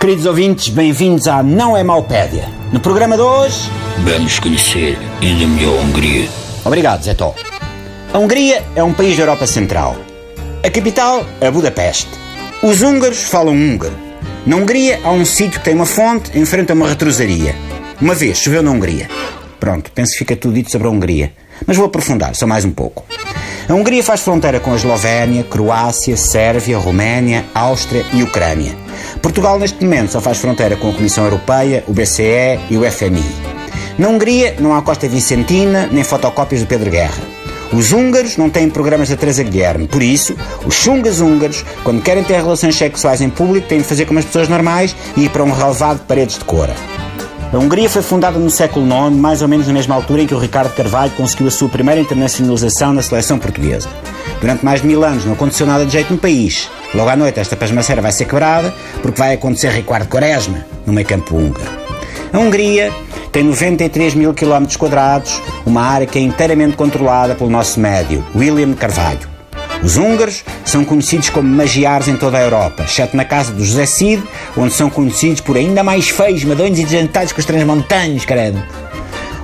Queridos ouvintes, bem-vindos à Não é Maupédia. No programa de hoje. Vamos conhecer ainda melhor a Hungria. Obrigado, Zé Tó. A Hungria é um país da Europa Central. A capital é Budapeste. Os húngaros falam húngaro. Na Hungria há um sítio que tem uma fonte em frente a uma retrosaria. Uma vez choveu na Hungria. Pronto, penso que fica tudo dito sobre a Hungria. Mas vou aprofundar, só mais um pouco. A Hungria faz fronteira com a Eslovénia, Croácia, Sérvia, Roménia, Áustria e Ucrânia. Portugal, neste momento, só faz fronteira com a Comissão Europeia, o BCE e o FMI. Na Hungria não há Costa Vicentina nem fotocópias do Pedro Guerra. Os húngaros não têm programas da Teresa Guilherme, por isso, os chungas húngaros, quando querem ter relações sexuais em público, têm de fazer como as pessoas normais e ir para um relevado de paredes de cora. A Hungria foi fundada no século IX, mais ou menos na mesma altura em que o Ricardo Carvalho conseguiu a sua primeira internacionalização na seleção portuguesa. Durante mais de mil anos não aconteceu nada de jeito no país. Logo à noite esta pasmaceira vai ser quebrada porque vai acontecer Ricardo Quaresma no meio campo húngaro. A Hungria tem 93 mil quilómetros quadrados, uma área que é inteiramente controlada pelo nosso médio, William Carvalho. Os húngaros são conhecidos como magiares em toda a Europa, exceto na casa do José Cid, onde são conhecidos por ainda mais feios, medonhos e desentados que os transmontanos, credo.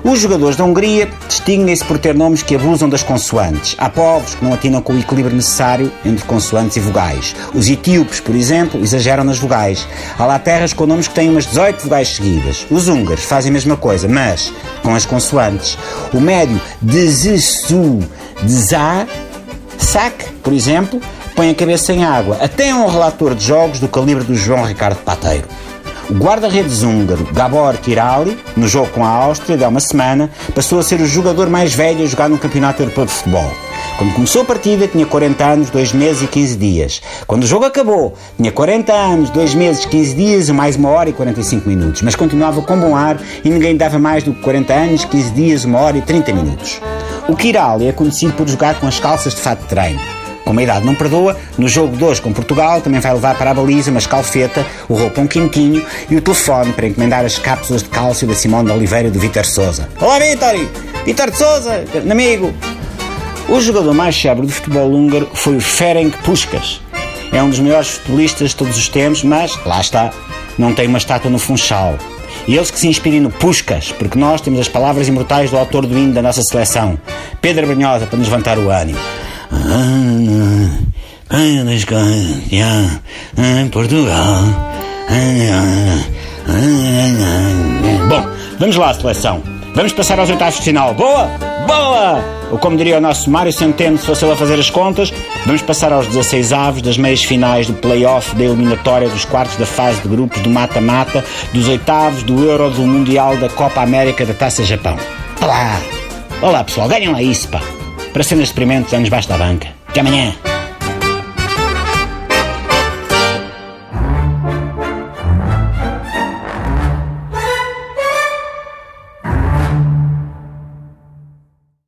Os jogadores da Hungria distinguem-se por ter nomes que abusam das consoantes. Há povos que não atinam com o equilíbrio necessário entre consoantes e vogais. Os etíopes, por exemplo, exageram nas vogais. Há lá terras com nomes que têm umas 18 vogais seguidas. Os húngaros fazem a mesma coisa, mas com as consoantes. O médio de Zesu, de Zá, Sac, por exemplo, põe a cabeça em água. Até um relator de jogos do calibre do João Ricardo Pateiro. O guarda-redes húngaro Gabor Kirali, no jogo com a Áustria de há uma semana, passou a ser o jogador mais velho a jogar no Campeonato Europeu de Futebol. Quando começou a partida, tinha 40 anos, 2 meses e 15 dias. Quando o jogo acabou, tinha 40 anos, 2 meses, 15 dias, mais 1 hora e 45 minutos. Mas continuava com bom ar e ninguém dava mais do que 40 anos, 15 dias, 1 hora e 30 minutos. O Kirali é conhecido por jogar com as calças de fato de treino. Como a idade não perdoa, no jogo de hoje com Portugal também vai levar para a baliza uma escalfeta, o roupão quinquinho e o telefone para encomendar as cápsulas de cálcio da Simone de Oliveira e do Vitor Souza. Olá, Vitor! Vitor de Souza, amigo! O jogador mais célebre do futebol húngaro foi o Ferenc Puskas. É um dos melhores futebolistas de todos os tempos, mas, lá está, não tem uma estátua no Funchal. E eles que se inspirem no Puskas, porque nós temos as palavras imortais do autor do hino da nossa seleção, Pedro Brunhosa, para nos levantar o ânimo. Portugal. Bom, vamos lá, seleção. Vamos passar aos oitavos de final. Boa! Boa! Ou como diria o nosso Mário Centeno, se fosse ele a fazer as contas, vamos passar aos 16 avos das meias finais do play-off da eliminatória dos quartos da fase de grupos do mata-mata, dos oitavos, do Euro, do Mundial, da Copa América, da Taça Japão. Olá! Olá, pessoal, ganham lá isso, pá! Para cenas experimentos, anos basta a banca. Até amanhã!